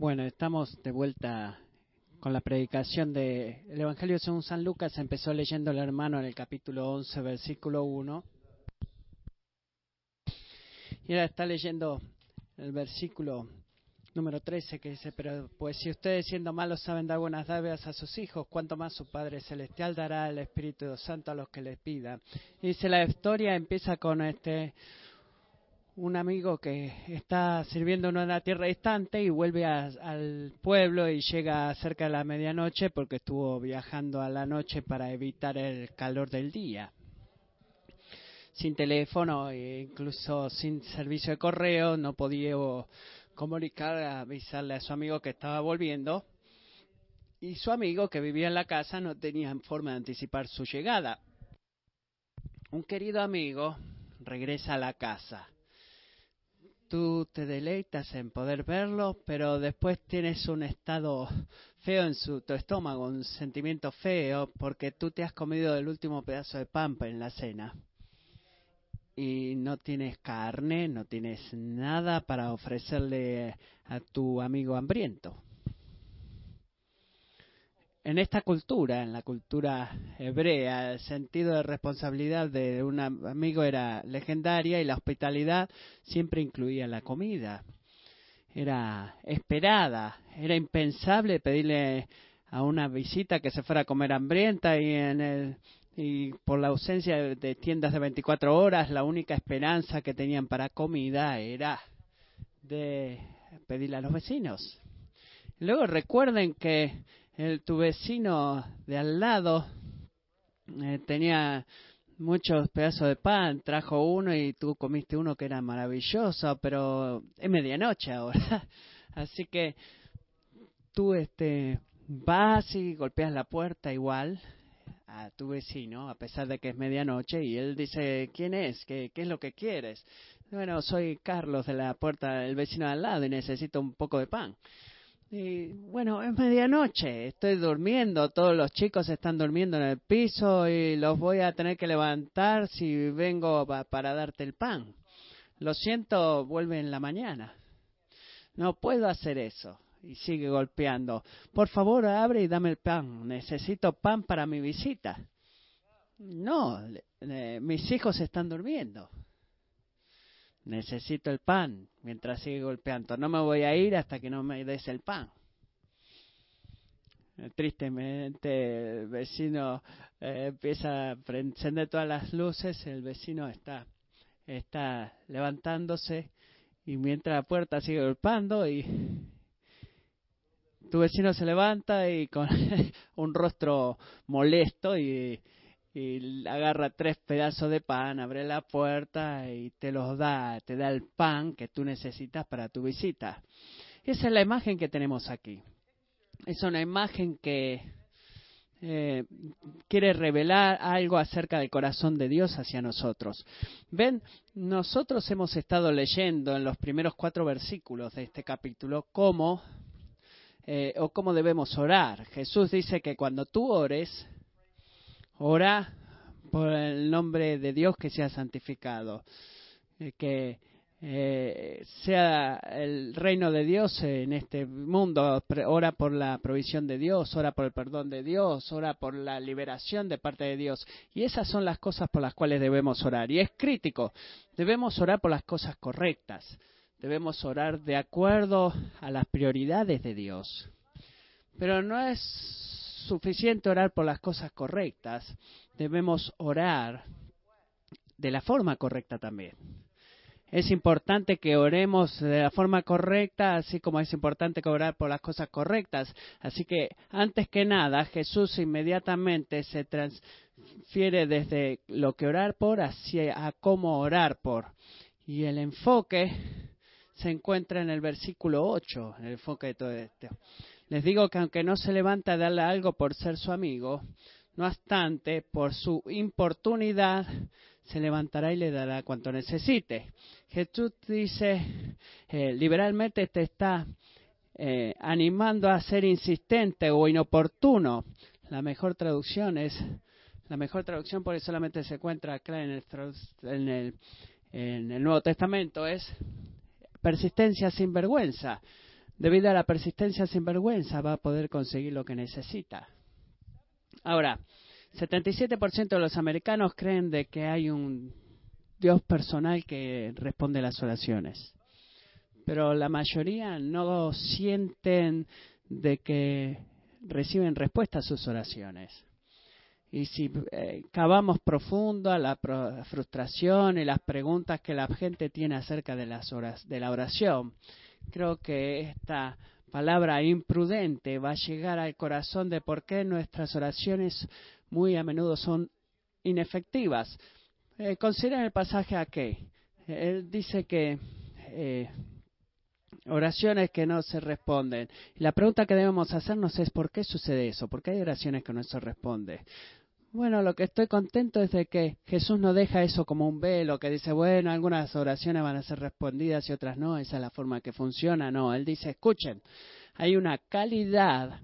Bueno, estamos de vuelta con la predicación del Evangelio según San Lucas. Empezó leyendo el hermano en el capítulo 11, versículo 1. Y ahora está leyendo el versículo número 13 que dice, pero pues si ustedes siendo malos saben dar buenas dádivas a sus hijos, cuánto más su Padre Celestial dará el Espíritu Santo a los que les pida. Dice, la historia empieza con este un amigo que está sirviendo en una tierra distante y vuelve al pueblo y llega cerca de la medianoche porque estuvo viajando a la noche para evitar el calor del día. Sin teléfono e incluso sin servicio de correo no podía comunicar, avisarle a su amigo que estaba volviendo y su amigo que vivía en la casa no tenía forma de anticipar su llegada. Un querido amigo regresa a la casa tú te deleitas en poder verlo, pero después tienes un estado feo en su, tu estómago, un sentimiento feo, porque tú te has comido el último pedazo de pampa en la cena. Y no tienes carne, no tienes nada para ofrecerle a tu amigo hambriento en esta cultura, en la cultura hebrea, el sentido de responsabilidad de un amigo era legendaria y la hospitalidad siempre incluía la comida. Era esperada, era impensable pedirle a una visita que se fuera a comer hambrienta y en el y por la ausencia de tiendas de 24 horas, la única esperanza que tenían para comida era de pedirle a los vecinos. Luego recuerden que el, tu vecino de al lado eh, tenía muchos pedazos de pan, trajo uno y tú comiste uno que era maravilloso, pero es medianoche ahora. Así que tú este vas y golpeas la puerta igual a tu vecino, a pesar de que es medianoche, y él dice, ¿quién es? ¿Qué, qué es lo que quieres? Bueno, soy Carlos de la puerta del vecino de al lado y necesito un poco de pan. Y bueno, es medianoche, estoy durmiendo, todos los chicos están durmiendo en el piso y los voy a tener que levantar si vengo para darte el pan. Lo siento, vuelve en la mañana. No puedo hacer eso. Y sigue golpeando. Por favor, abre y dame el pan. Necesito pan para mi visita. No, mis hijos están durmiendo necesito el pan mientras sigue golpeando. No me voy a ir hasta que no me des el pan. Tristemente, el vecino eh, empieza a encender todas las luces, el vecino está, está levantándose y mientras la puerta sigue golpeando y tu vecino se levanta y con un rostro molesto y y agarra tres pedazos de pan, abre la puerta y te los da, te da el pan que tú necesitas para tu visita. Esa es la imagen que tenemos aquí. Es una imagen que eh, quiere revelar algo acerca del corazón de Dios hacia nosotros. Ven, nosotros hemos estado leyendo en los primeros cuatro versículos de este capítulo cómo eh, o cómo debemos orar. Jesús dice que cuando tú ores, Ora por el nombre de Dios que sea santificado, eh, que eh, sea el reino de Dios en este mundo. Ora por la provisión de Dios, ora por el perdón de Dios, ora por la liberación de parte de Dios. Y esas son las cosas por las cuales debemos orar. Y es crítico, debemos orar por las cosas correctas. Debemos orar de acuerdo a las prioridades de Dios. Pero no es suficiente orar por las cosas correctas, debemos orar de la forma correcta también. Es importante que oremos de la forma correcta, así como es importante que orar por las cosas correctas. Así que, antes que nada, Jesús inmediatamente se transfiere desde lo que orar por hacia a cómo orar por. Y el enfoque se encuentra en el versículo 8, el enfoque de todo esto. Les digo que aunque no se levanta a darle algo por ser su amigo, no obstante, por su importunidad, se levantará y le dará cuanto necesite. Jesús dice, eh, liberalmente te está eh, animando a ser insistente o inoportuno. La mejor traducción es, la mejor traducción porque solamente se encuentra acá en el, Nuevo Testamento es persistencia sin vergüenza debido a la persistencia sin vergüenza, va a poder conseguir lo que necesita. Ahora, 77% de los americanos creen de que hay un Dios personal que responde las oraciones. Pero la mayoría no sienten de que reciben respuesta a sus oraciones. Y si eh, cavamos profundo a la frustración y las preguntas que la gente tiene acerca de las horas de la oración, creo que esta palabra imprudente va a llegar al corazón de por qué nuestras oraciones muy a menudo son inefectivas. Eh, el pasaje aquí. Él dice que eh, oraciones que no se responden. La pregunta que debemos hacernos es ¿por qué sucede eso? ¿Por qué hay oraciones que no se responden? Bueno, lo que estoy contento es de que Jesús no deja eso como un velo, que dice, bueno, algunas oraciones van a ser respondidas y otras no, esa es la forma que funciona. No, Él dice, escuchen, hay una calidad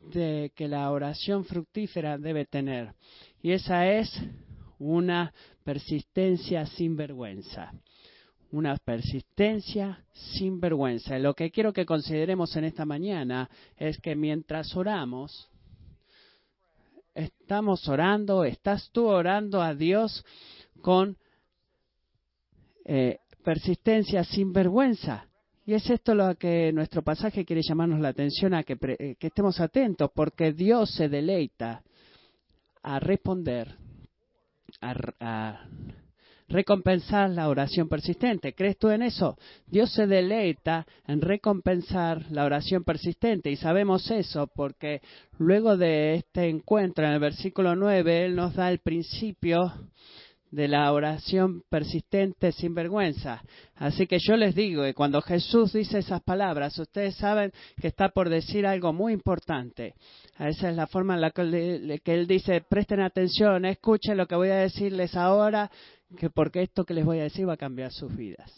de que la oración fructífera debe tener. Y esa es una persistencia sin vergüenza. Una persistencia sin vergüenza. lo que quiero que consideremos en esta mañana es que mientras oramos, estamos orando, estás tú orando a Dios con eh, persistencia sin vergüenza. Y es esto lo que nuestro pasaje quiere llamarnos la atención a que, eh, que estemos atentos, porque Dios se deleita a responder, a, recompensar la oración persistente. ¿Crees tú en eso? Dios se deleita en recompensar la oración persistente y sabemos eso porque luego de este encuentro en el versículo 9 Él nos da el principio de la oración persistente sin vergüenza. Así que yo les digo que cuando Jesús dice esas palabras, ustedes saben que está por decir algo muy importante. Esa es la forma en la que, Él dice, presten atención, escuchen lo que voy a decirles ahora, que porque esto que les voy a decir va a cambiar sus vidas.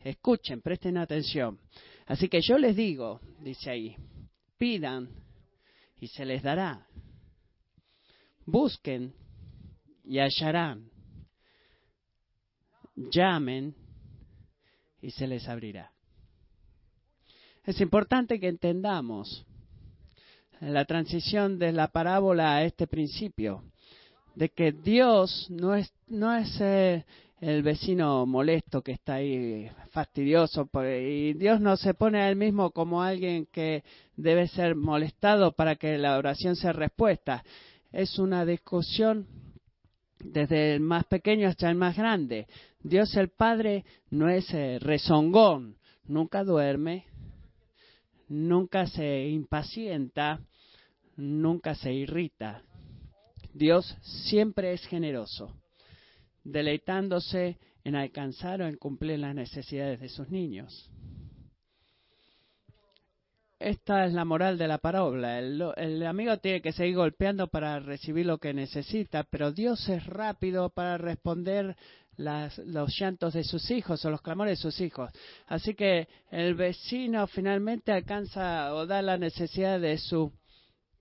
Escuchen, presten atención. Así que yo les digo, dice ahí, pidan y se les dará. Busquen y hallarán llamen y se les abrirá. Es importante que entendamos la transición de la parábola a este principio, de que Dios no es, no es eh, el vecino molesto que está ahí fastidioso, y Dios no se pone a él mismo como alguien que debe ser molestado para que la oración sea respuesta. Es una discusión desde el más pequeño hasta el más grande. Dios el Padre no es eh, rezongón, nunca duerme, nunca se impacienta, nunca se irrita. Dios siempre es generoso, deleitándose en alcanzar o en cumplir las necesidades de sus niños. Esta es la moral de la parábola. El, amigo tiene que seguir golpeando para recibir lo que necesita, pero Dios es rápido para responder los llantos de sus hijos o los clamores de sus hijos. Así que el vecino finalmente alcanza o da la necesidad de su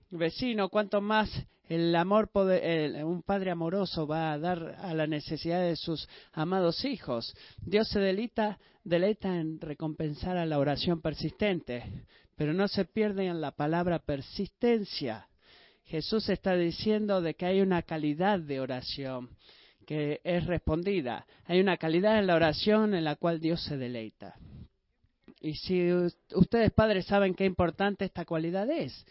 vecino, cuanto más el amor, un padre amoroso va a dar a la necesidad de sus amados hijos. Dios se delita, deleita en recompensar a la oración persistente pero no se pierde en la palabra persistencia. Jesús está diciendo de que hay una calidad de oración que es respondida. Hay una calidad en la oración en la cual Dios se deleita. Y si ustedes padres saben qué importante esta cualidad es,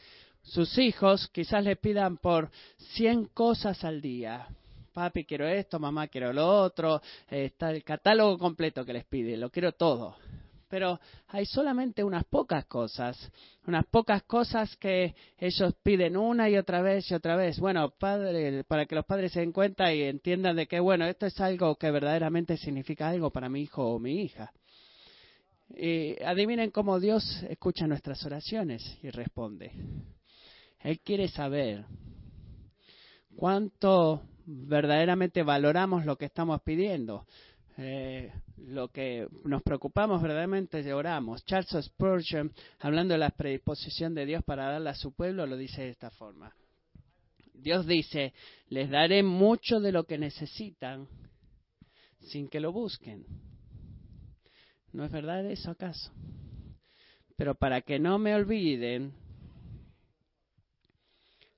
sus hijos quizás le pidan por 100 cosas al día. Papi, quiero esto, mamá, quiero lo otro. Está el catálogo completo que les pide, lo quiero todo pero hay solamente unas pocas cosas, unas pocas cosas que ellos piden una y otra vez y otra vez. Bueno, padre, para que los padres se den cuenta y entiendan de que, bueno, esto es algo que verdaderamente significa algo para mi hijo o mi hija. Y adivinen cómo Dios escucha nuestras oraciones y responde. Él quiere saber cuánto verdaderamente valoramos lo que estamos pidiendo. Eh, lo que nos preocupamos verdaderamente y oramos. Charles Spurgeon, hablando de la predisposición de Dios para darle a su pueblo, lo dice de esta forma. Dios dice, les daré mucho de lo que necesitan sin que lo busquen. ¿No es verdad eso acaso? Pero para que no me olviden,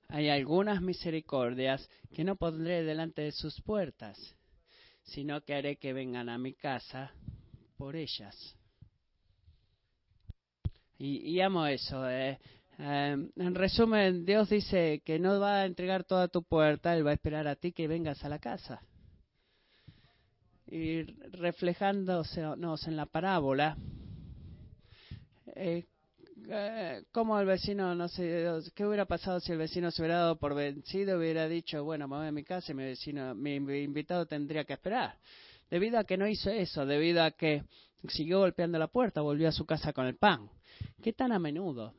hay algunas misericordias que no pondré delante de sus puertas, sino que haré que vengan a mi casa por ellas. Y, amo eso. Eh. Em, en resumen, Dios dice que no va a entregar toda tu puerta, Él va a esperar a ti que vengas a la casa. Y reflejándose en la parábola, eh, eh, como el vecino, no sé, ¿qué hubiera pasado si el vecino se hubiera dado por vencido? Hubiera dicho, bueno, me voy a mi casa y mi vecino, mi invitado tendría que esperar. Debido a que no hizo eso, debido a que siguió golpeando la puerta, volvió a su casa con el pan. ¿Qué tan a menudo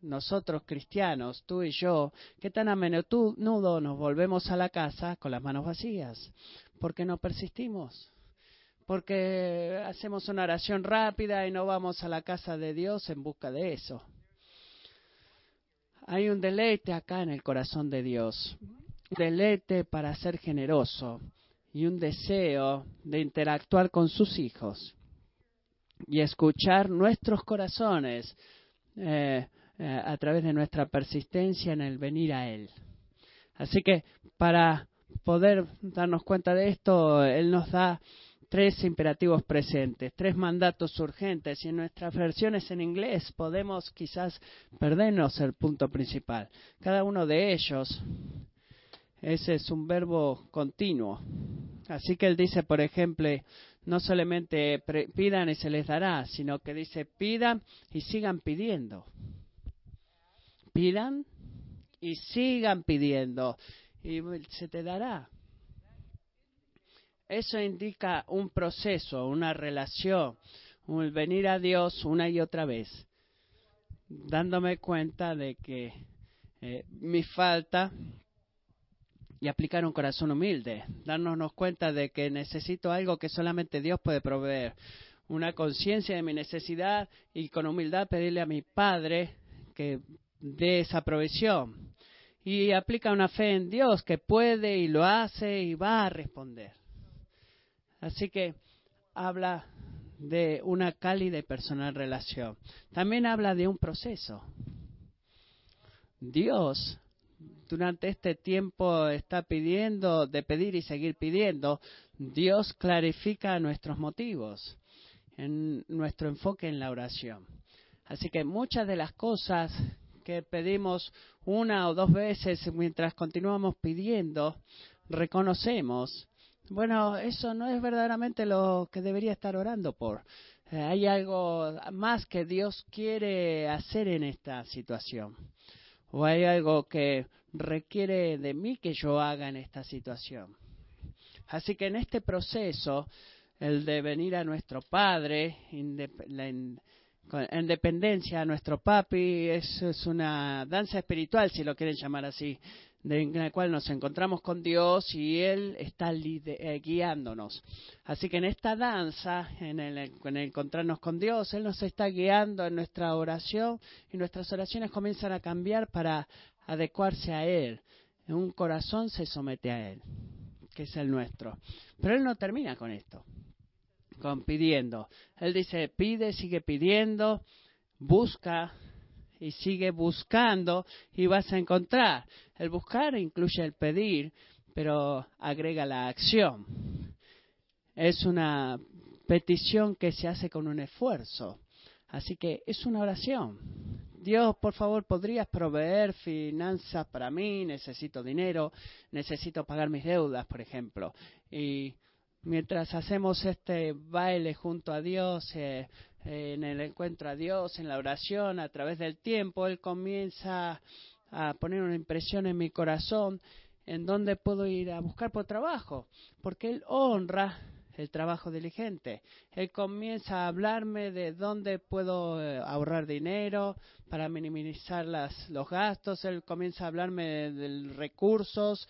nosotros cristianos, tú y yo, qué tan a menudo nos volvemos a la casa con las manos vacías? Porque no persistimos porque hacemos una oración rápida y no vamos a la casa de Dios en busca de eso. Hay un deleite acá en el corazón de Dios, deleite para ser generoso y un deseo de interactuar con sus hijos y escuchar nuestros corazones eh, eh, a través de nuestra persistencia en el venir a Él. Así que para poder darnos cuenta de esto, Él nos da tres imperativos presentes, tres mandatos urgentes y en nuestras versiones en inglés podemos quizás perdernos el punto principal. Cada uno de ellos, ese es un verbo continuo. Así que él dice, por ejemplo, no solamente pidan y se les dará, sino que dice pidan y sigan pidiendo. Pidan y sigan pidiendo y se te dará. Eso indica un proceso, una relación, un venir a Dios una y otra vez, dándome cuenta de que eh, mi falta y aplicar un corazón humilde, darnos cuenta de que necesito algo que solamente Dios puede proveer, una conciencia de mi necesidad y con humildad pedirle a mi Padre que dé esa provisión. Y aplica una fe en Dios que puede y lo hace y va a responder. Así que habla de una cálida y personal relación. También habla de un proceso. Dios durante este tiempo está pidiendo, de pedir y seguir pidiendo, Dios clarifica nuestros motivos, en nuestro enfoque en la oración. Así que muchas de las cosas que pedimos una o dos veces mientras continuamos pidiendo, reconocemos bueno, eso no es verdaderamente lo que debería estar orando por. Eh, hay algo más que Dios quiere hacer en esta situación. O hay algo que requiere de mí que yo haga en esta situación. Así que en este proceso, el de venir a nuestro Padre, en, dependencia a nuestro papi, es, es una danza espiritual, si lo quieren llamar así en la cual nos encontramos con Dios y Él está eh, guiándonos. Así que en esta danza, en el, en encontrarnos con Dios, Él nos está guiando en nuestra oración y nuestras oraciones comienzan a cambiar para adecuarse a Él. Un corazón se somete a Él, que es el nuestro. Pero Él no termina con esto, con pidiendo. Él dice, pide, sigue pidiendo, busca, y sigue buscando y vas a encontrar. El buscar incluye el pedir, pero agrega la acción. Es una petición que se hace con un esfuerzo. Así que es una oración. Dios, por favor, podrías proveer finanzas para mí, necesito dinero, necesito pagar mis deudas, por ejemplo. Y mientras hacemos este baile junto a Dios, eh, en el encuentro a Dios, en la oración, a través del tiempo, Él comienza a poner una impresión en mi corazón en dónde puedo ir a buscar por trabajo, porque Él honra el trabajo diligente. Él comienza a hablarme de dónde puedo eh, ahorrar dinero para minimizar las, los gastos. Él comienza a hablarme de recursos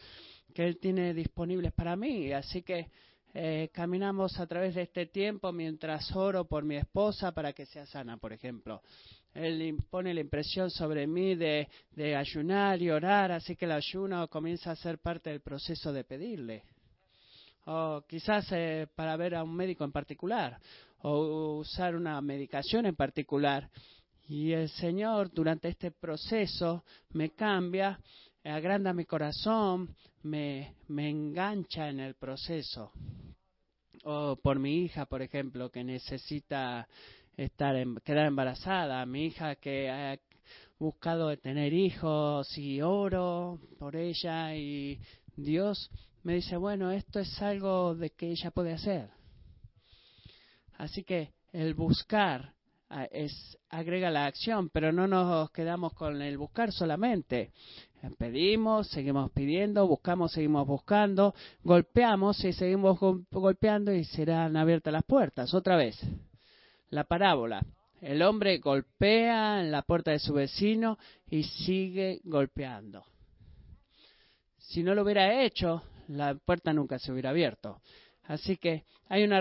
que Él tiene disponibles para mí. Así que eh, caminamos a través de este tiempo mientras oro por mi esposa para que sea sana, por ejemplo. Él pone la impresión sobre mí de, de ayunar y orar, así que el ayuno comienza a ser parte del proceso de pedirle. o quizás eh, para ver a un médico en particular, o usar una medicación en particular. Y el Señor durante este proceso me cambia, agranda mi corazón, me, me engancha en el proceso. O por mi hija, por ejemplo, que necesita estar quedar embarazada, mi hija que ha buscado tener hijos y oro por ella y Dios me dice, bueno, esto es algo de que ella puede hacer. Así que el buscar ah, es agrega la acción, pero no nos quedamos con el buscar solamente. Pedimos, seguimos pidiendo, buscamos, seguimos buscando, golpeamos y seguimos golpeando y serán abiertas las puertas. Otra vez, la parábola. El hombre golpea en la puerta de su vecino y sigue golpeando. Si no lo hubiera hecho, la puerta nunca se hubiera abierto. Así que hay una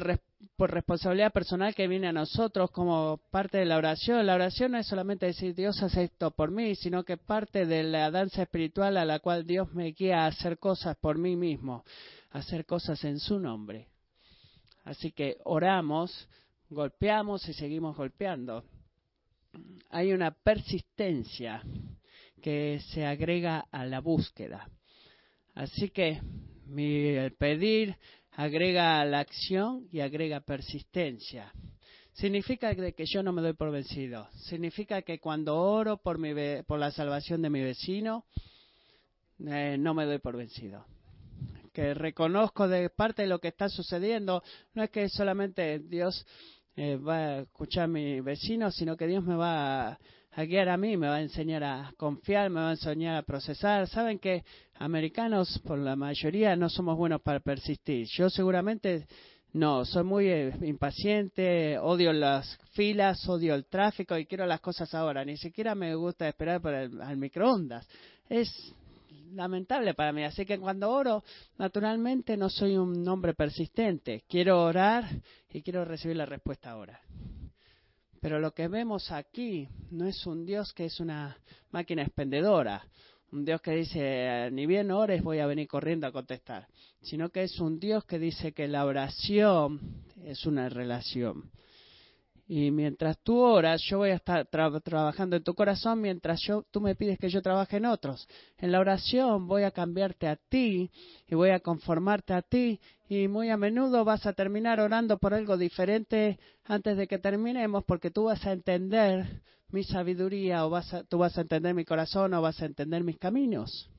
responsabilidad personal que viene a nosotros como parte de la oración. La oración no es solamente decir Dios hace esto por mí, sino que parte de la danza espiritual a la cual Dios me guía a hacer cosas por mí mismo, hacer cosas en su nombre. Así que oramos, golpeamos y seguimos golpeando. Hay una persistencia que se agrega a la búsqueda. Así que mi, pedir agrega la acción y agrega persistencia. Significa que yo no me doy por vencido. Significa que cuando oro por, mi, por la salvación de mi vecino, eh, no me doy por vencido. Que reconozco de parte de lo que está sucediendo, no es que solamente Dios eh, va a escuchar a mi vecino, sino que Dios me va a, a guiar a mí, me va a enseñar a confiar, me va a enseñar a procesar. Saben que americanos, por la mayoría, no somos buenos para persistir. Yo seguramente no, soy muy eh, impaciente, odio las filas, odio el tráfico y quiero las cosas ahora. Ni siquiera me gusta esperar por el al microondas. Es lamentable para mí. Así que cuando oro, naturalmente no soy un hombre persistente. Quiero orar y quiero recibir la respuesta ahora. Pero lo que vemos aquí no es un Dios que es una máquina expendedora, un Dios que dice, ni bien ores voy a venir corriendo a contestar, sino que es un Dios que dice que la oración es una relación. Y mientras tú oras, yo voy a estar trabajando en tu corazón mientras yo, tú me pides que yo trabaje en otros. En la oración voy a cambiarte a ti y voy a conformarte a ti y muy a menudo vas a terminar orando por algo diferente antes de que terminemos porque tú vas a entender mi sabiduría o vas tú vas a entender mi corazón o vas a entender mis caminos.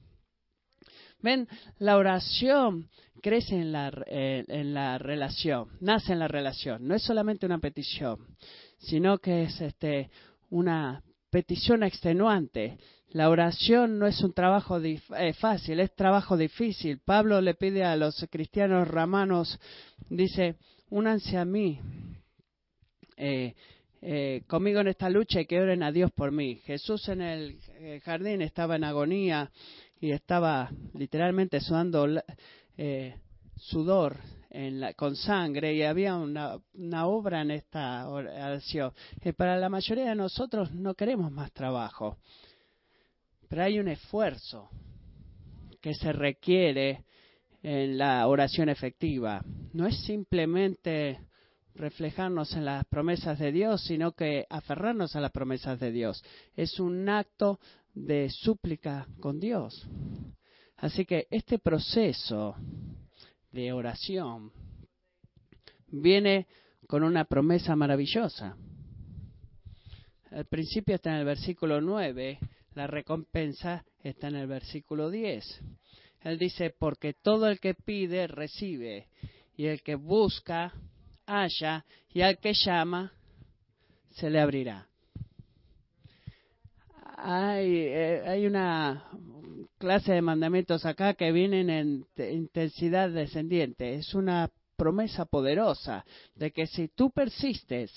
Ven, la oración crece en la, en la relación, nace en la relación. No es solamente una petición, sino que es este, una petición extenuante. La oración no es un trabajo eh, fácil, es trabajo difícil. Pablo le pide a los cristianos romanos, dice, únanse a mí. Eh, conmigo en esta lucha y que oren a Dios por mí. Jesús en el jardín estaba en agonía y estaba literalmente sudando eh, sudor en la, con sangre y había una, una obra en esta oración. para la mayoría de nosotros no queremos más trabajo, pero hay un esfuerzo que se requiere en la oración efectiva. No es simplemente reflejarnos en las promesas de Dios, sino que aferrarnos a las promesas de Dios. Es un acto de súplica con Dios. Así que este proceso de oración viene con una promesa maravillosa. El principio está en el versículo 9, la recompensa está en el versículo 10. Él dice, porque todo el que pide, recibe, y el que busca, halla, y al que llama, se le abrirá hay, eh, hay una clase de mandamientos acá que vienen en intensidad descendiente. Es una promesa poderosa de que si tú persistes,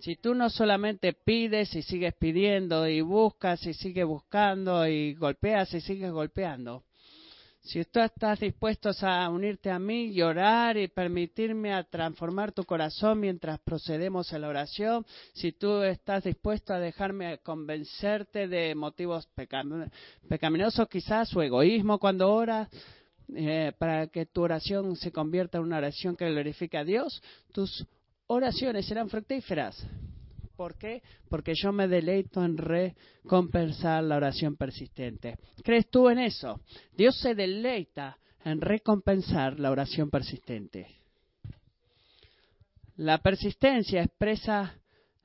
si tú no solamente pides y sigues pidiendo y buscas y sigues buscando y golpeas y sigues golpeando, si tú estás dispuesto a unirte a mí y orar y permitirme a transformar tu corazón mientras procedemos en la oración, si tú estás dispuesto a dejarme convencerte de motivos pecaminosos quizás o egoísmo cuando oras, eh, para que tu oración se convierta en una oración que glorifique a Dios, tus oraciones serán fructíferas. ¿Por qué? Porque yo me deleito en recompensar la oración persistente. ¿Crees tú en eso? Dios se deleita en recompensar la oración persistente. La persistencia expresa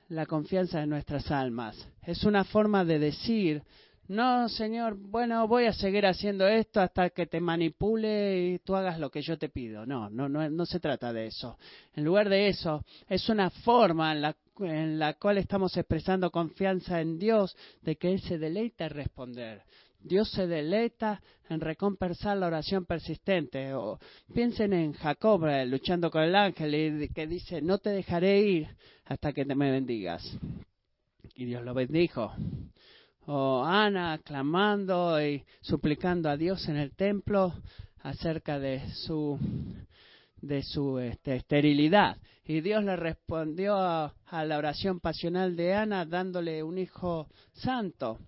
la confianza de nuestras almas. Es una forma de decir, no, Señor, bueno, voy a seguir haciendo esto hasta que te manipule y tú hagas lo que yo te pido. No, no, no, no se trata de eso. En lugar de eso, es una forma en la, en la cual estamos expresando confianza en Dios de que Él se deleita en responder. Dios se deleita en recompensar la oración persistente. O piensen en Jacob eh, luchando con el ángel y que dice, no te dejaré ir hasta que te me bendigas. Y Dios lo bendijo. O Ana clamando y suplicando a Dios en el templo acerca de su de su este, esterilidad. Y Dios le respondió a la oración pasional de Ana dándole un hijo santo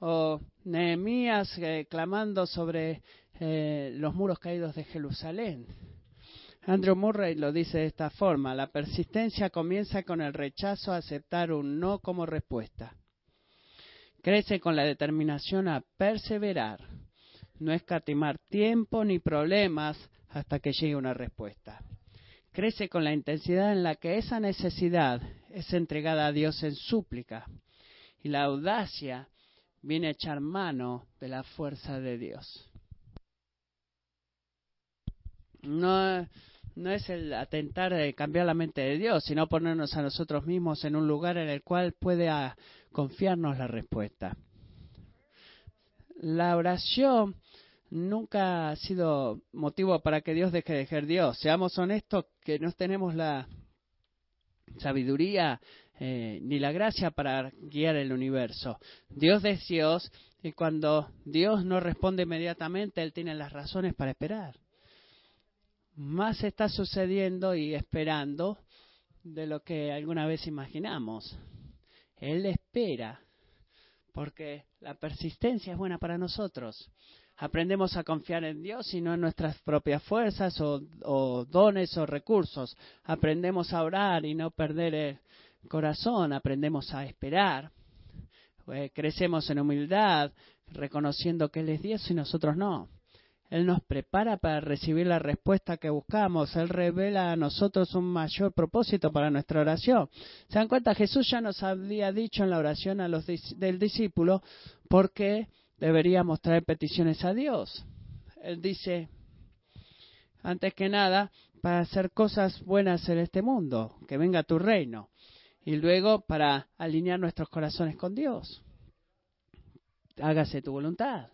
o Nehemías eh, clamando sobre eh, los muros caídos de Jerusalén. Andrew Murray lo dice de esta forma, la persistencia comienza con el rechazo a aceptar un no como respuesta. Crece con la determinación a perseverar, no escatimar tiempo ni problemas hasta que llegue una respuesta. Crece con la intensidad en la que esa necesidad es entregada a Dios en súplica y la audacia viene a echar mano de la fuerza de Dios. No, no es el atentar de cambiar la mente de Dios, sino ponernos a nosotros mismos en un lugar en el cual puede confiarnos la respuesta. La oración nunca ha sido motivo para que Dios deje de ser Dios. Seamos honestos que no tenemos la sabiduría eh, ni la gracia para guiar el universo. Dios es Dios y cuando Dios no responde inmediatamente, Él tiene las razones para esperar. Más está sucediendo y esperando de lo que alguna vez imaginamos. Él espera porque la persistencia es buena para nosotros. Aprendemos a confiar en Dios y no en nuestras propias fuerzas o, dones o recursos. Aprendemos a orar y no perder el, corazón aprendemos a esperar, eh, crecemos en humildad, reconociendo que Él es Dios y nosotros no. Él nos prepara para recibir la respuesta que buscamos. Él revela a nosotros un mayor propósito para nuestra oración. ¿Se dan cuenta? Jesús ya nos había dicho en la oración a los del discípulo por qué deberíamos traer peticiones a Dios. Él dice, antes que nada, para hacer cosas buenas en este mundo, que venga tu reino y luego para alinear nuestros corazones con Dios. Hágase tu voluntad.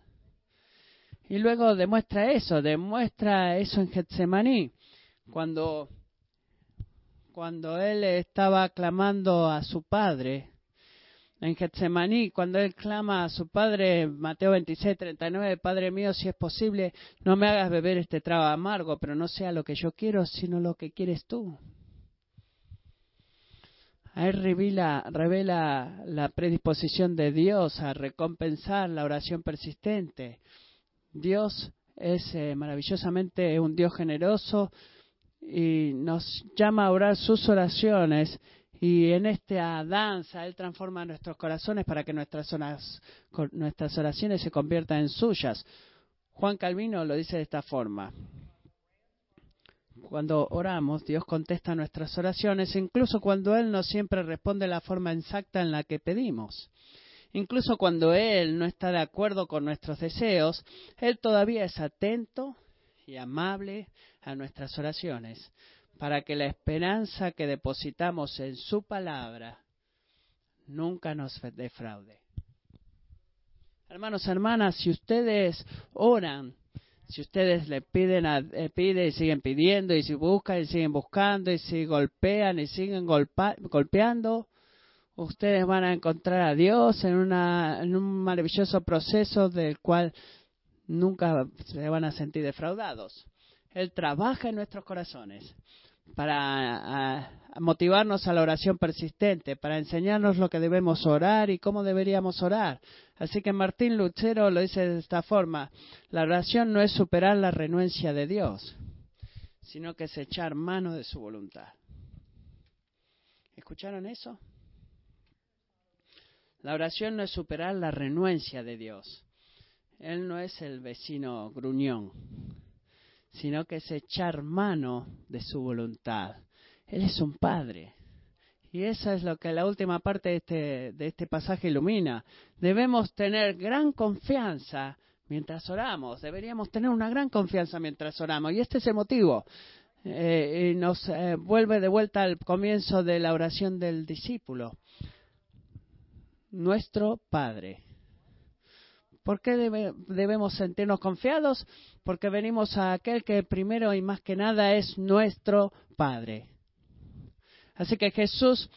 Y luego demuestra eso, demuestra eso en Getsemaní, cuando, cuando él estaba clamando a su padre. En Getsemaní, cuando él clama a su padre, Mateo 26, 39, Padre mío, si es posible, no me hagas beber este trago amargo, pero no sea lo que yo quiero, sino lo que quieres tú. Ahí revela, revela la predisposición de Dios a recompensar la oración persistente. Dios es eh, maravillosamente un Dios generoso y nos llama a orar sus oraciones y en esta danza Él transforma nuestros corazones para que nuestras, nuestras oraciones se conviertan en suyas. Juan Calvino lo dice de esta forma. Cuando oramos, Dios contesta nuestras oraciones, incluso cuando Él no siempre responde la forma exacta en la que pedimos. Incluso cuando Él no está de acuerdo con nuestros deseos, Él todavía es atento y amable a nuestras oraciones, para que la esperanza que depositamos en su palabra nunca nos defraude. Hermanos, hermanas, si ustedes oran si ustedes le piden, a, eh, piden y siguen pidiendo, y si buscan y siguen buscando, y si golpean y siguen golpeando, ustedes van a encontrar a Dios en, una, en un maravilloso proceso del cual nunca se van a sentir defraudados. Él trabaja en nuestros corazones para motivarnos a la oración persistente, para enseñarnos lo que debemos orar y cómo deberíamos orar. Así que Martín Lucero lo dice de esta forma, la oración no es superar la renuencia de Dios, sino que es echar mano de su voluntad. ¿Escucharon eso? La oración no es superar la renuencia de Dios. Él no es el vecino gruñón, sino que es echar mano de su voluntad. Él es un padre. Y esa es lo que la última parte de este, de este pasaje ilumina. Debemos tener gran confianza mientras oramos. Deberíamos tener una gran confianza mientras oramos. Y este es el motivo. Eh, y nos eh, vuelve de vuelta al comienzo de la oración del discípulo. Nuestro Padre. ¿Por qué debemos sentirnos confiados? Porque venimos a aquel que primero y más que nada es nuestro Padre. Así que Jesús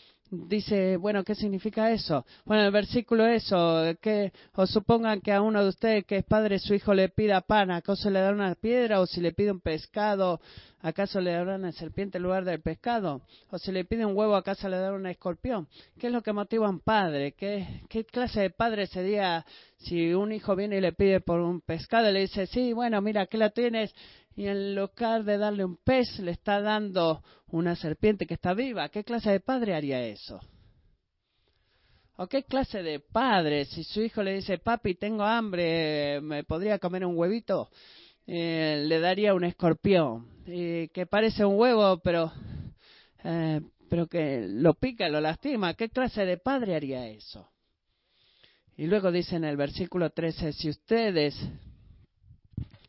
dice, bueno, ¿qué significa eso? Bueno, el versículo eso, que os supongan que a uno de ustedes que es padre, su hijo le pida pan, ¿acaso le dará una piedra? O si le pide un pescado, ¿acaso le dará una serpiente en lugar del pescado? O si le pide un huevo, ¿acaso le dará un escorpión? ¿Qué es lo que motiva a un padre? ¿Qué, qué clase de padre sería si un hijo viene y le pide por un pescado y le dice, sí, bueno, mira, aquí la tienes, y en lugar de darle un pez le está dando una serpiente que está viva. ¿Qué clase de padre haría eso? ¿O qué clase de padre, si su hijo le dice, papi, tengo hambre, ¿me podría comer un huevito? Eh, le daría un escorpión, que parece un huevo, pero, eh, pero que lo pica, lo lastima. ¿Qué clase de padre haría eso? Y luego dice en el versículo 13, si ustedes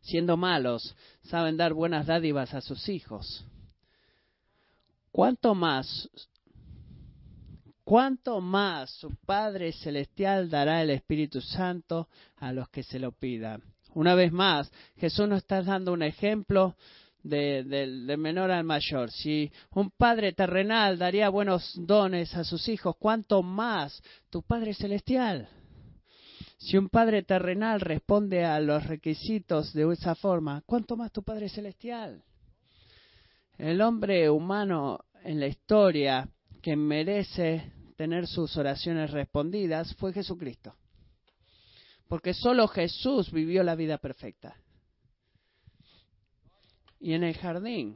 siendo malos, saben dar buenas dádivas a sus hijos. ¿Cuánto más, cuánto más su Padre Celestial dará el Espíritu Santo a los que se lo pidan? Una vez más, Jesús nos está dando un ejemplo de, de, menor al mayor. Si un padre terrenal daría buenos dones a sus hijos, ¿cuánto más tu Padre Celestial? Si un Padre terrenal responde a los requisitos de esa forma, ¿cuánto más tu Padre celestial? El hombre humano en la historia que merece tener sus oraciones respondidas fue Jesucristo. Porque solo Jesús vivió la vida perfecta. Y en el jardín,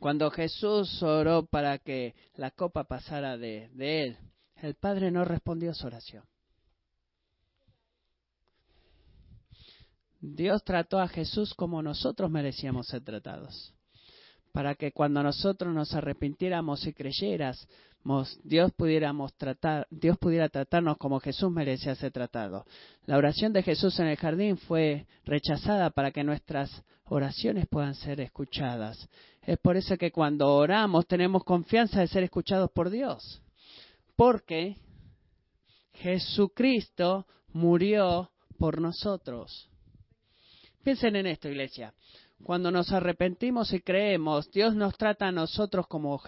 cuando Jesús oró para que la copa pasara de, él, el Padre no respondió a su oración. Dios trató a Jesús como nosotros merecíamos ser tratados. Para que cuando nosotros nos arrepintiéramos y creyéramos, Dios, pudiéramos tratar, Dios pudiera tratarnos como Jesús merecía ser tratado. La oración de Jesús en el jardín fue rechazada para que nuestras oraciones puedan ser escuchadas. Es por eso que cuando oramos tenemos confianza de ser escuchados por Dios. Porque Jesucristo murió por nosotros. Piensen en esto, iglesia. Cuando nos arrepentimos y creemos, Dios nos trata a nosotros como,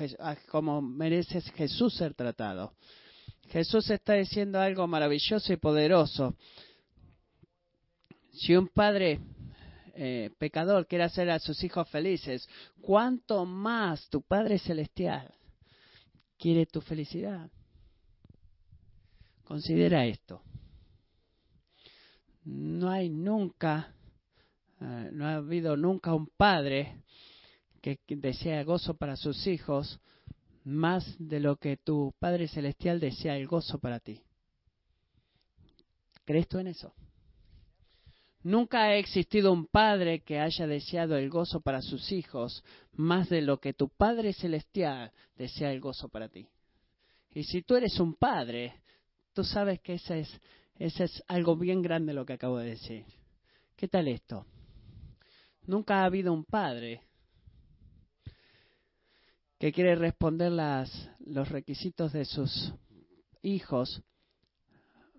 como merece Jesús ser tratado. Jesús está diciendo algo maravilloso y poderoso. Si un padre eh, pecador quiere hacer a sus hijos felices, ¿cuánto más tu Padre Celestial quiere tu felicidad? Considera esto. No hay nunca eh, no ha habido nunca un padre que desea gozo para sus hijos más de lo que tu Padre Celestial desea el gozo para ti. ¿Crees tú en eso? Nunca ha existido un padre que haya deseado el gozo para sus hijos más de lo que tu Padre Celestial desea el gozo para ti. Y si tú eres un padre, tú sabes que ese es, ese es algo bien grande lo que acabo de decir. ¿Qué tal esto? Nunca ha habido un padre que quiere responder las, los requisitos de sus hijos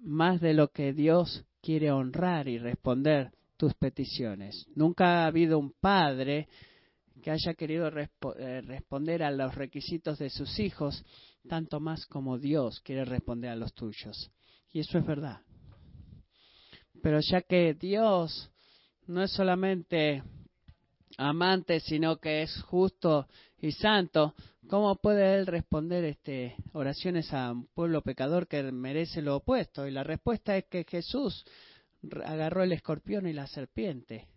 más de lo que Dios quiere honrar y responder tus peticiones. Nunca ha habido un padre que haya querido eh, responder a los requisitos de sus hijos tanto más como Dios quiere responder a los tuyos. Y eso es verdad. Pero ya que Dios no es solamente amante, sino que es justo y santo, ¿cómo puede él responder este, oraciones a un pueblo pecador que merece lo opuesto? Y la respuesta es que Jesús agarró el escorpión y la serpiente.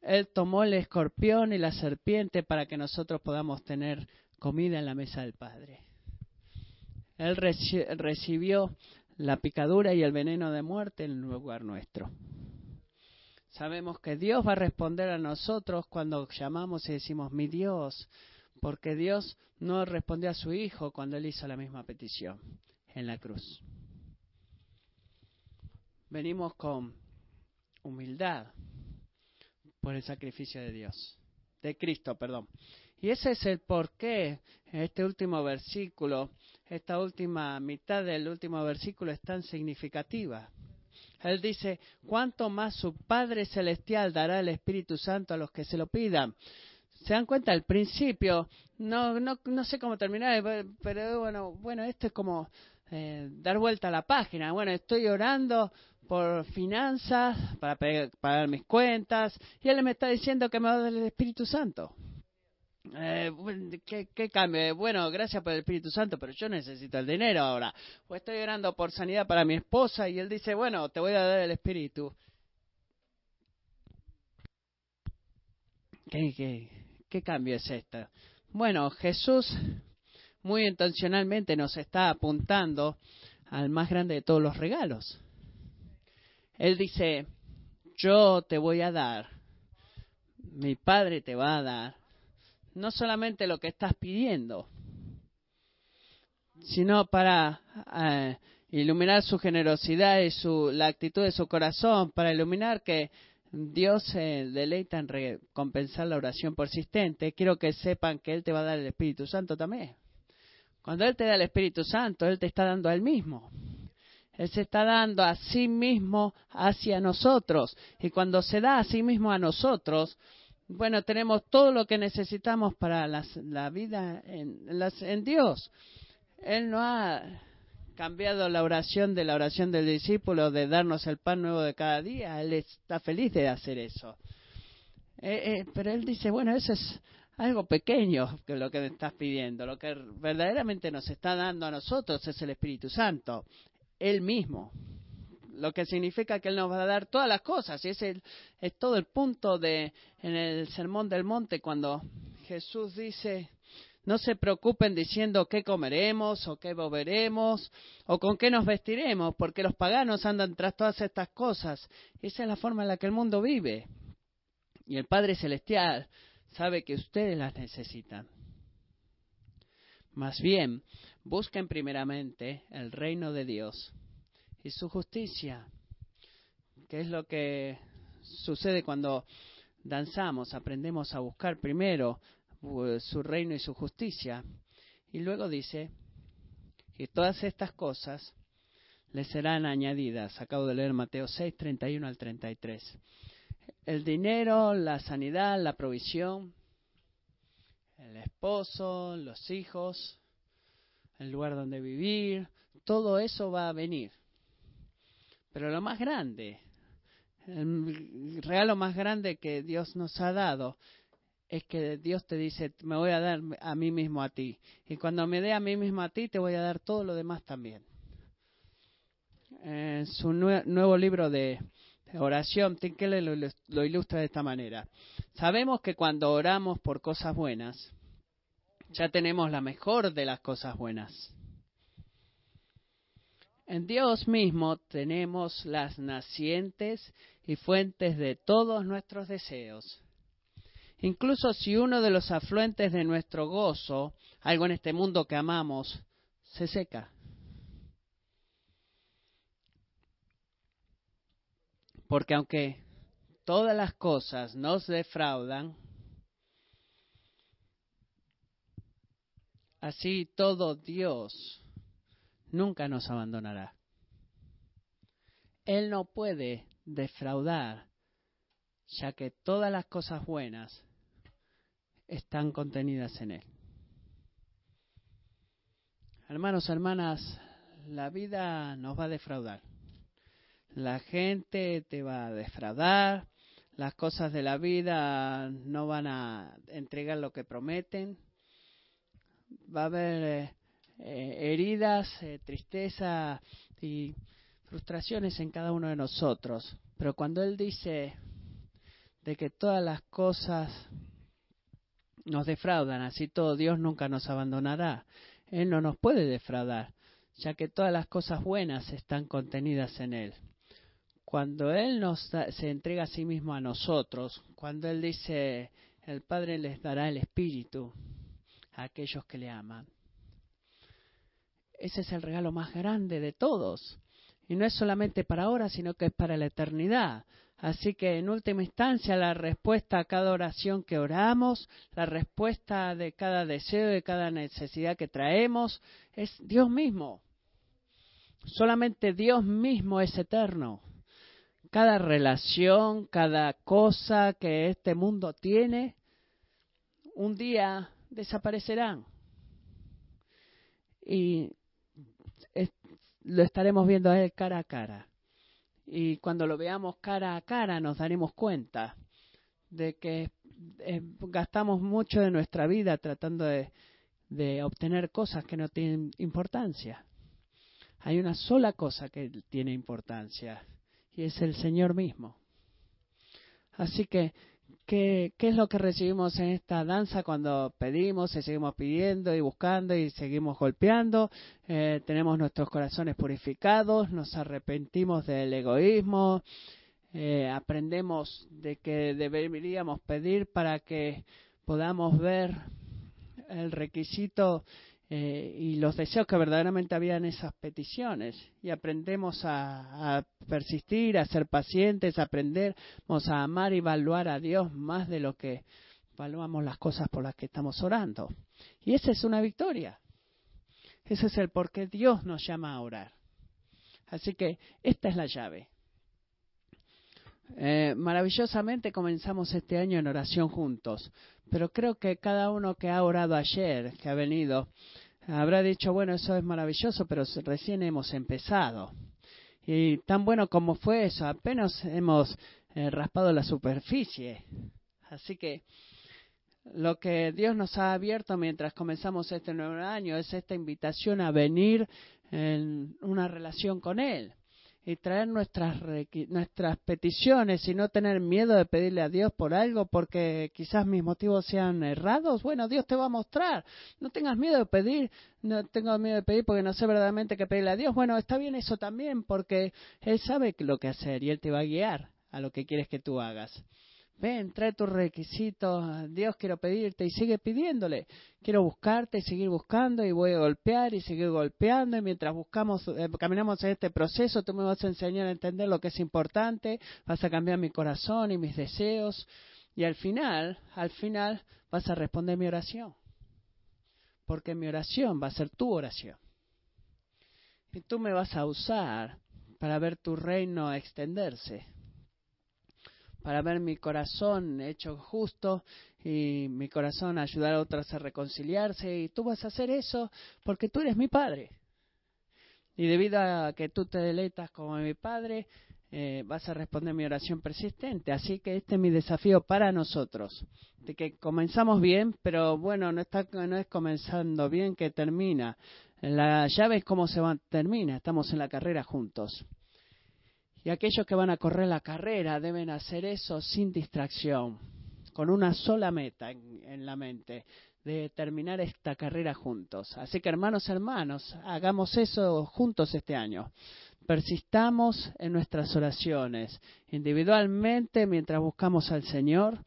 Él tomó el escorpión y la serpiente para que nosotros podamos tener comida en la mesa del Padre. Él recibió la picadura y el veneno de muerte en lugar nuestro. Sabemos que Dios va a responder a nosotros cuando llamamos y decimos mi Dios, porque Dios no respondió a su Hijo cuando Él hizo la misma petición en la cruz. Venimos con humildad por el sacrificio de Dios, de Cristo, perdón. Y ese es el porqué este último versículo, esta última mitad del último versículo es tan significativa. Él dice, ¿cuánto más su Padre Celestial dará el Espíritu Santo a los que se lo pidan? ¿Se dan cuenta? Al principio, no, no, no sé cómo terminar, pero bueno, bueno, esto es como eh, dar vuelta a la página. Bueno, estoy orando por finanzas, para pagar mis cuentas, y Él me está diciendo que me va a dar el Espíritu Santo. Eh, ¿qué, ¿Qué cambio? Bueno, gracias por el Espíritu Santo, pero yo necesito el dinero ahora. O estoy orando por sanidad para mi esposa y él dice, bueno, te voy a dar el Espíritu. ¿Qué, qué, qué cambio es esto? Bueno, Jesús muy intencionalmente nos está apuntando al más grande de todos los regalos. Él dice, yo te voy a dar, mi Padre te va a dar no solamente lo que estás pidiendo, sino para eh, iluminar su generosidad y su, la actitud de su corazón, para iluminar que Dios se deleita en recompensar la oración persistente. Quiero que sepan que Él te va a dar el Espíritu Santo también. Cuando Él te da el Espíritu Santo, Él te está dando a Él mismo. Él se está dando a sí mismo hacia nosotros. Y cuando se da a sí mismo a nosotros, bueno, tenemos todo lo que necesitamos para la vida en, en Dios. Él no ha cambiado la oración de la oración del discípulo de darnos el pan nuevo de cada día. Él está feliz de hacer eso. Eh, eh, pero él dice, bueno, eso es algo pequeño que lo que me estás pidiendo. Lo que verdaderamente nos está dando a nosotros es el Espíritu Santo, Él mismo lo que significa que Él nos va a dar todas las cosas. Y ese es todo el punto de en el Sermón del Monte cuando Jesús dice, no se preocupen diciendo qué comeremos o qué beberemos o con qué nos vestiremos, porque los paganos andan tras todas estas cosas. Esa es la forma en la que el mundo vive. Y el Padre Celestial sabe que ustedes las necesitan. Más bien, busquen primeramente el reino de Dios y su justicia, que es lo que sucede cuando danzamos, aprendemos a buscar primero uh, su reino y su justicia, y luego dice, y todas estas cosas le serán añadidas. Acabo de leer Mateo 6, 31 al 33. El dinero, la sanidad, la provisión, el esposo, los hijos, el lugar donde vivir, todo eso va a venir. Pero lo más grande, el regalo más grande que Dios nos ha dado es que Dios te dice, me voy a dar a mí mismo a ti. Y cuando me dé a mí mismo a ti, te voy a dar todo lo demás también. En su nuevo libro de, oración, Tim lo, lo ilustra de esta manera. Sabemos que cuando oramos por cosas buenas, ya tenemos la mejor de las cosas buenas. En Dios mismo tenemos las nacientes y fuentes de todos nuestros deseos. Incluso si uno de los afluentes de nuestro gozo, algo en este mundo que amamos, se seca. Porque aunque todas las cosas nos defraudan, así todo Dios nunca nos abandonará. Él no puede defraudar, ya que todas las cosas buenas están contenidas en Él. Hermanos, hermanas, la vida nos va a defraudar. La gente te va a defraudar, las cosas de la vida no van a entregar lo que prometen. Va a haber eh, heridas, eh, tristeza y frustraciones en cada uno de nosotros. Pero cuando Él dice de que todas las cosas nos defraudan, así todo Dios nunca nos abandonará. Él no nos puede defraudar, ya que todas las cosas buenas están contenidas en Él. Cuando Él nos se entrega a sí mismo a nosotros, cuando Él dice, el Padre les dará el Espíritu a aquellos que le aman. Ese es el regalo más grande de todos. Y no es solamente para ahora, sino que es para la eternidad. Así que en última instancia la respuesta a cada oración que oramos, la respuesta de cada deseo, de cada necesidad que traemos, es Dios mismo. Solamente Dios mismo es eterno. Cada relación, cada cosa que este mundo tiene, un día desaparecerán. Y lo estaremos viendo a Él cara a cara. Y cuando lo veamos cara a cara nos daremos cuenta de que eh, gastamos mucho de nuestra vida tratando de, de obtener cosas que no tienen importancia. Hay una sola cosa que tiene importancia y es el Señor mismo. Así que ¿Qué, es lo que recibimos en esta danza cuando pedimos y seguimos pidiendo y buscando y seguimos golpeando? Eh, tenemos nuestros corazones purificados, nos arrepentimos del egoísmo, eh, aprendemos de que deberíamos pedir para que podamos ver el requisito eh, y los deseos que verdaderamente había en esas peticiones. Y aprendemos a, persistir, a ser pacientes, aprendemos a amar y evaluar a Dios más de lo que evaluamos las cosas por las que estamos orando. Y esa es una victoria. Ese es el por qué Dios nos llama a orar. Así que esta es la llave. Eh, maravillosamente comenzamos este año en oración juntos, pero creo que cada uno que ha orado ayer, que ha venido, habrá dicho, bueno, eso es maravilloso, pero recién hemos empezado. Y tan bueno como fue eso, apenas hemos eh, raspado la superficie. Así que lo que Dios nos ha abierto mientras comenzamos este nuevo año es esta invitación a venir en una relación con Él y traer nuestras, nuestras peticiones y no tener miedo de pedirle a Dios por algo porque quizás mis motivos sean errados, bueno, Dios te va a mostrar. No tengas miedo de pedir, no tengo miedo de pedir porque no sé verdaderamente qué pedirle a Dios. Bueno, está bien eso también porque Él sabe lo que hacer y Él te va a guiar a lo que quieres que tú hagas ven, trae tus requisitos, Dios quiero pedirte y sigue pidiéndole. Quiero buscarte y seguir buscando y voy a golpear y seguir golpeando y mientras buscamos, eh, caminamos en este proceso, tú me vas a enseñar a entender lo que es importante, vas a cambiar mi corazón y mis deseos y al final, al final vas a responder mi oración. Porque mi oración va a ser tu oración. Y tú me vas a usar para ver tu reino extenderse para ver mi corazón hecho justo y mi corazón ayudar a otros a reconciliarse. Y tú vas a hacer eso porque tú eres mi Padre. Y debido a que tú te deleitas como mi Padre, eh, vas a responder mi oración persistente. Así que este es mi desafío para nosotros. De que comenzamos bien, pero bueno, no, está, no es comenzando bien que termina. La llave es cómo se va, termina. Estamos en la carrera juntos. Y aquellos que van a correr la carrera deben hacer eso sin distracción, con una sola meta en, la mente, de terminar esta carrera juntos. Así que hermanos, hermanos, hagamos eso juntos este año. Persistamos en nuestras oraciones, individualmente mientras buscamos al Señor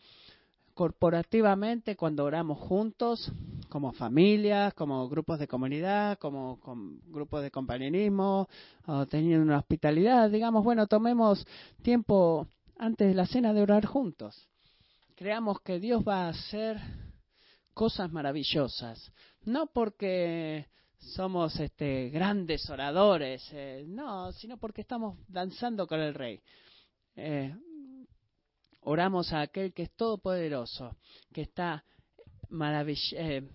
corporativamente cuando oramos juntos, como familias, como grupos de comunidad, como grupos de compañerismo, o teniendo una hospitalidad, digamos, bueno, tomemos tiempo antes de la cena de orar juntos. Creamos que Dios va a hacer cosas maravillosas, no porque somos este, grandes oradores, eh, no, sino porque estamos danzando con el Rey. Eh, Oramos a aquel que es todopoderoso, que está eh,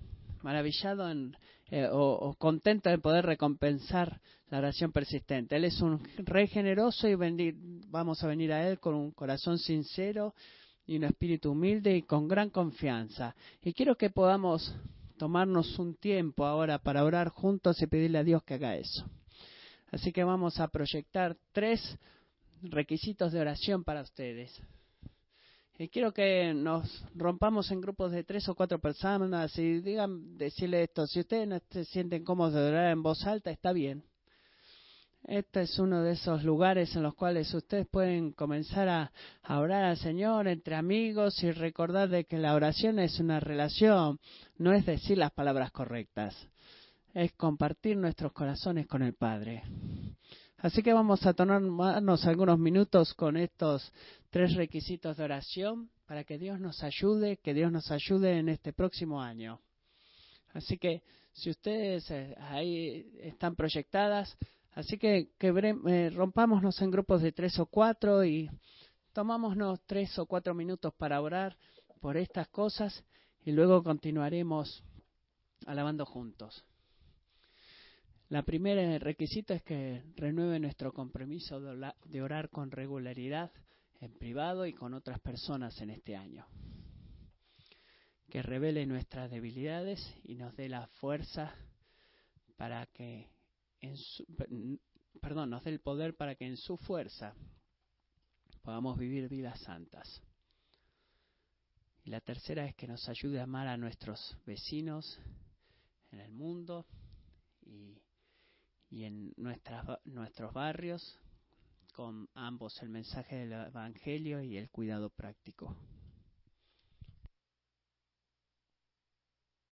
maravillado en, eh, o, contento de poder recompensar la oración persistente. Él es un rey generoso y vamos a venir a Él con un corazón sincero y un espíritu humilde y con gran confianza. Y quiero que podamos tomarnos un tiempo ahora para orar juntos y pedirle a Dios que haga eso. Así que vamos a proyectar tres requisitos de oración para ustedes. Y quiero que nos rompamos en grupos de tres o cuatro personas y digan, decirle esto, si ustedes no se sienten cómodos de orar en voz alta, está bien. Este es uno de esos lugares en los cuales ustedes pueden comenzar a, a, orar al Señor entre amigos y recordar de que la oración es una relación, no es decir las palabras correctas, es compartir nuestros corazones con el Padre. Así que vamos a tomarnos algunos minutos con estos tres requisitos de oración para que Dios nos ayude, que Dios nos ayude en este próximo año. Así que si ustedes eh, ahí están proyectadas, así que, que eh, rompámonos en grupos de tres o cuatro y tomámonos tres o cuatro minutos para orar por estas cosas y luego continuaremos alabando juntos. La primera requisito es que renueve nuestro compromiso de orar con regularidad en privado y con otras personas en este año. Que revele nuestras debilidades y nos dé la fuerza para que en su, perdón, nos dé el poder para que en su fuerza podamos vivir vidas santas. Y la tercera es que nos ayude a amar a nuestros vecinos en el mundo y en nuestras, nuestros barrios con ambos el mensaje del Evangelio y el cuidado práctico.